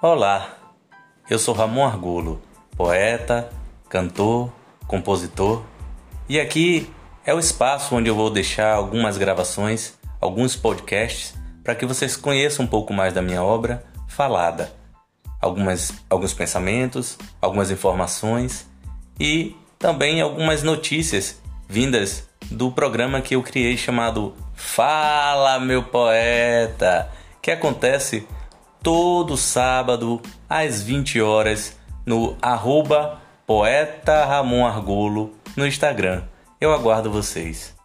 Olá, eu sou Ramon Argulo, poeta, cantor, compositor, e aqui é o espaço onde eu vou deixar algumas gravações, alguns podcasts, para que vocês conheçam um pouco mais da minha obra falada, algumas, alguns pensamentos, algumas informações e também algumas notícias vindas do programa que eu criei chamado Fala Meu Poeta, que acontece todo sábado às 20 horas no arroba poeta Ramon Argolo no Instagram. Eu aguardo vocês.